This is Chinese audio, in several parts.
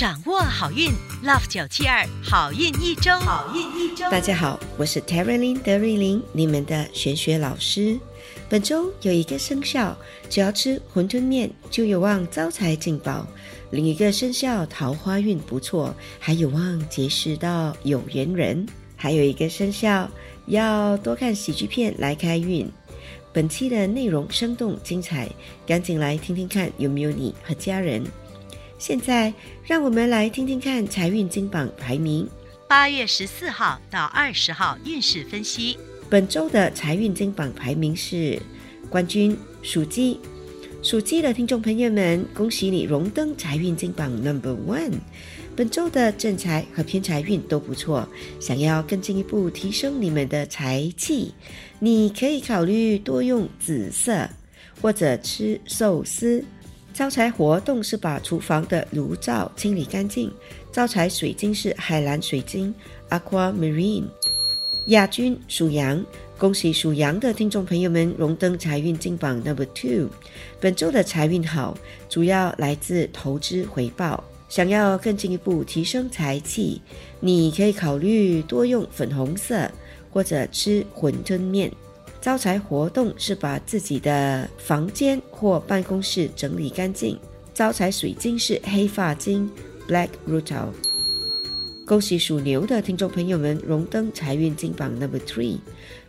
掌握好运，Love 九七二好运一周，好运一周。大家好，我是 t e r y l i n 德瑞琳，你们的玄学老师。本周有一个生肖，只要吃馄饨面就有望招财进宝；另一个生肖桃花运不错，还有望结识到有缘人；还有一个生肖要多看喜剧片来开运。本期的内容生动精彩，赶紧来听听看有没有你和家人。现在让我们来听听看财运金榜排名。八月十四号到二十号运势分析。本周的财运金榜排名是冠军属鸡。属鸡的听众朋友们，恭喜你荣登财运金榜 Number One。本周的正财和偏财运都不错，想要更进一步提升你们的财气，你可以考虑多用紫色，或者吃寿司。招财活动是把厨房的炉灶清理干净。招财水晶是海蓝水晶 （Aquamarine）。亚军属羊。恭喜属羊的听众朋友们荣登财运金榜 Number Two。本周的财运好，主要来自投资回报。想要更进一步提升财气，你可以考虑多用粉红色或者吃馄饨面。招财活动是把自己的房间或办公室整理干净。招财水晶是黑发晶 Black Rutil。恭喜属牛的听众朋友们荣登财运金榜 Number Three，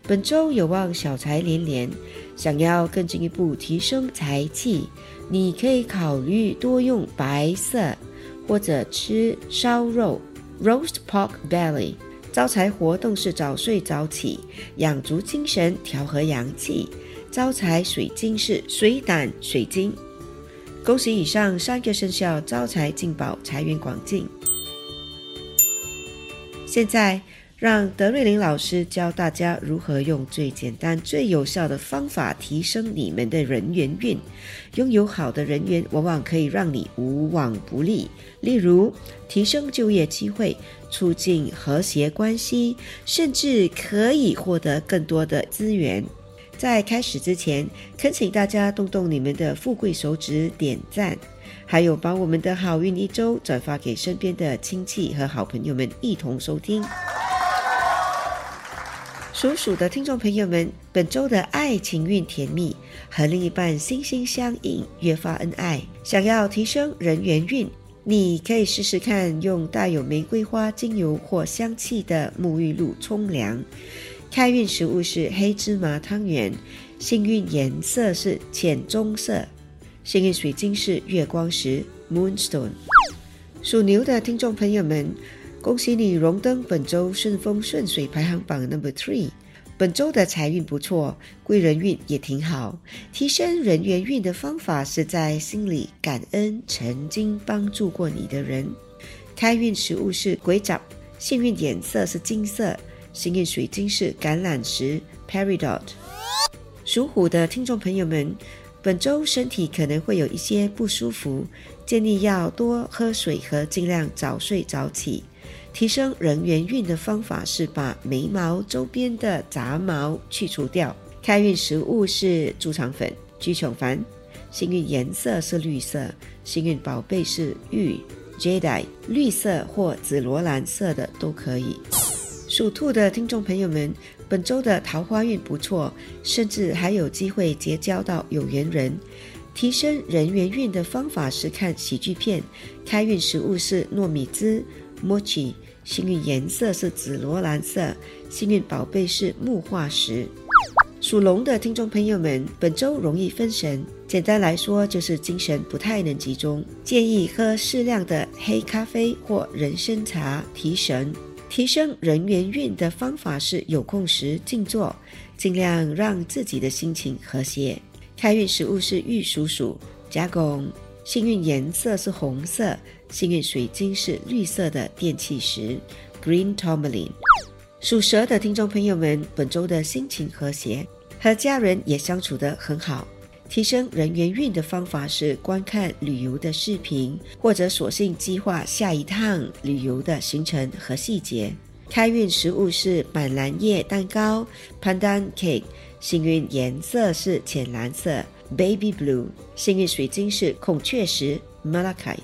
本周有望小财连连。想要更进一步提升财气，你可以考虑多用白色，或者吃烧肉 （Roast Pork Belly）。招财活动是早睡早起，养足精神，调和阳气。招财水晶是水胆水晶。恭喜以上三个生肖招财进宝，财源广进。现在，让德瑞琳老师教大家如何用最简单、最有效的方法提升你们的人缘运。拥有好的人缘，往往可以让你无往不利。例如，提升就业机会，促进和谐关系，甚至可以获得更多的资源。在开始之前，恳请大家动动你们的富贵手指点赞。还有，把我们的好运一周转发给身边的亲戚和好朋友们一同收听。属鼠的听众朋友们，本周的爱情运甜蜜，和另一半心心相印，越发恩爱。想要提升人缘运，你可以试试看用带有玫瑰花精油或香气的沐浴露冲凉。开运食物是黑芝麻汤圆，幸运颜色是浅棕色。幸运水晶是月光石 （Moonstone）。属牛的听众朋友们，恭喜你荣登本周顺风顺水排行榜 Number Three。本周的财运不错，贵人运也挺好。提升人缘运的方法是在心里感恩曾经帮助过你的人。开运食物是鬼掌，幸运颜色是金色，幸运水晶是橄榄石 （Peridot）。属虎的听众朋友们。本周身体可能会有一些不舒服，建议要多喝水和尽量早睡早起。提升人缘运的方法是把眉毛周边的杂毛去除掉。开运食物是猪肠粉、鸡球饭。幸运颜色是绿色，幸运宝贝是玉 （Jade），绿色或紫罗兰色的都可以。属兔的听众朋友们。本周的桃花运不错，甚至还有机会结交到有缘人。提升人缘运的方法是看喜剧片。开运食物是糯米糍 （mochi），幸运颜色是紫罗兰色，幸运宝贝是木化石。属龙的听众朋友们，本周容易分神，简单来说就是精神不太能集中，建议喝适量的黑咖啡或人参茶提神。提升人缘运的方法是有空时静坐，尽量让自己的心情和谐。开运食物是玉蜀黍、甲拱，幸运颜色是红色，幸运水晶是绿色的电气石 （Green Tourmaline）。属蛇的听众朋友们，本周的心情和谐，和家人也相处得很好。提升人缘运的方法是观看旅游的视频，或者索性计划下一趟旅游的行程和细节。开运食物是板蓝叶蛋糕 （Pandan Cake），幸运颜色是浅蓝色 （Baby Blue），幸运水晶是孔雀石 Malachi。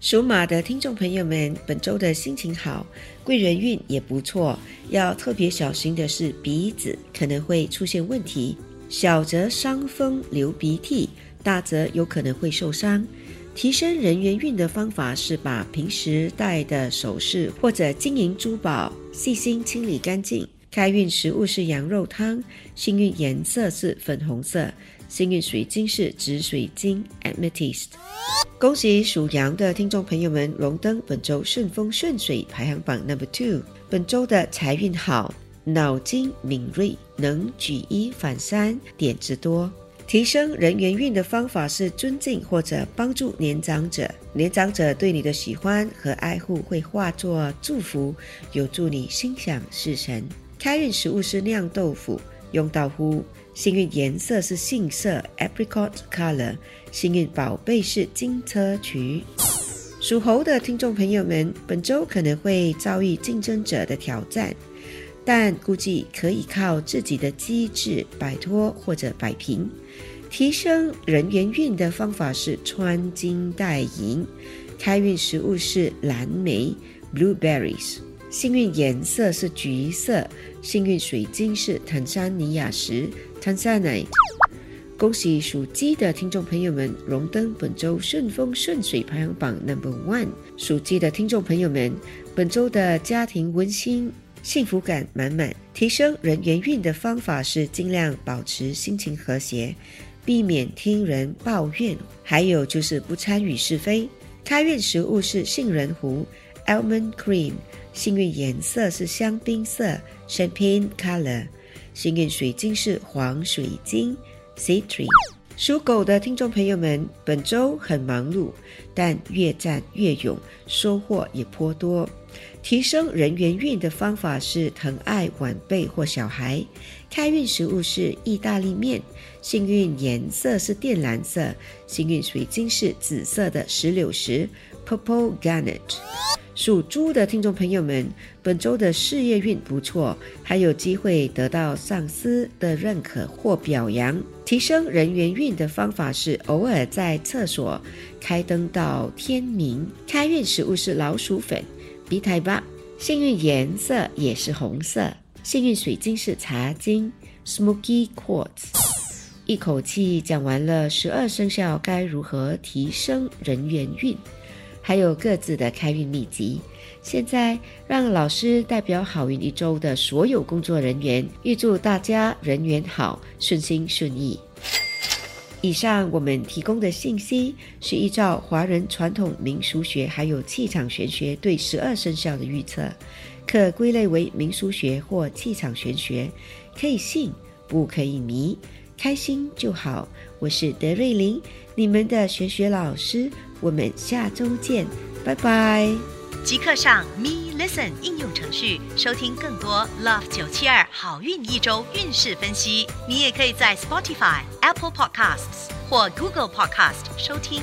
属马的听众朋友们，本周的心情好，贵人运也不错。要特别小心的是鼻子可能会出现问题，小则伤风流鼻涕，大则有可能会受伤。提升人缘运的方法是把平时戴的首饰或者金银珠宝细心清理干净。开运食物是羊肉汤，幸运颜色是粉红色，幸运水晶是紫水晶 （amethyst）。恭喜属羊的听众朋友们荣登本周顺风顺水排行榜 number two。本周的财运好，脑筋敏锐，能举一反三，点子多。提升人缘运的方法是尊敬或者帮助年长者，年长者对你的喜欢和爱护会化作祝福，有助你心想事成。开运食物是酿豆腐，用到乎。幸运颜色是杏色 （apricot color）。幸运宝贝是金车渠。属猴的听众朋友们，本周可能会遭遇竞争者的挑战，但估计可以靠自己的机智摆脱或者摆平。提升人缘运的方法是穿金戴银。开运食物是蓝莓 （blueberries）。幸运颜色是橘色，幸运水晶是坦桑尼亚石 （Tanzanite）。恭喜属鸡的听众朋友们荣登本周顺风顺水排行榜 Number One。属鸡的听众朋友们，本周的家庭温馨，幸福感满满。提升人缘运的方法是尽量保持心情和谐，避免听人抱怨，还有就是不参与是非。开运食物是杏仁糊 （Almond Cream）。幸运颜色是香槟色 （Champagne Color），幸运水晶是黄水晶 （Citrine）。属狗的听众朋友们，本周很忙碌，但越战越勇，收获也颇多。提升人缘运的方法是疼爱晚辈或小孩。开运食物是意大利面，幸运颜色是靛蓝色，幸运水晶是紫色的石榴石 （Purple Garnet）。属猪的听众朋友们，本周的事业运不错，还有机会得到上司的认可或表扬。提升人缘运的方法是偶尔在厕所开灯到天明。开运食物是老鼠粉，鼻台吧。幸运颜色也是红色。幸运水晶是茶晶，Smoky Quartz。一口气讲完了十二生肖该如何提升人缘运。还有各自的开运秘籍。现在让老师代表好运一周的所有工作人员，预祝大家人缘好，顺心顺意。以上我们提供的信息是依照华人传统民俗学还有气场玄学对十二生肖的预测，可归类为民俗学或气场玄学，可以信不可以迷，开心就好。我是德瑞琳，你们的玄学老师。我们下周见，拜拜！即刻上 Me Listen 应用程序收听更多 Love 九七二好运一周运势分析。你也可以在 Spotify、Apple Podcasts 或 Google Podcast 收听。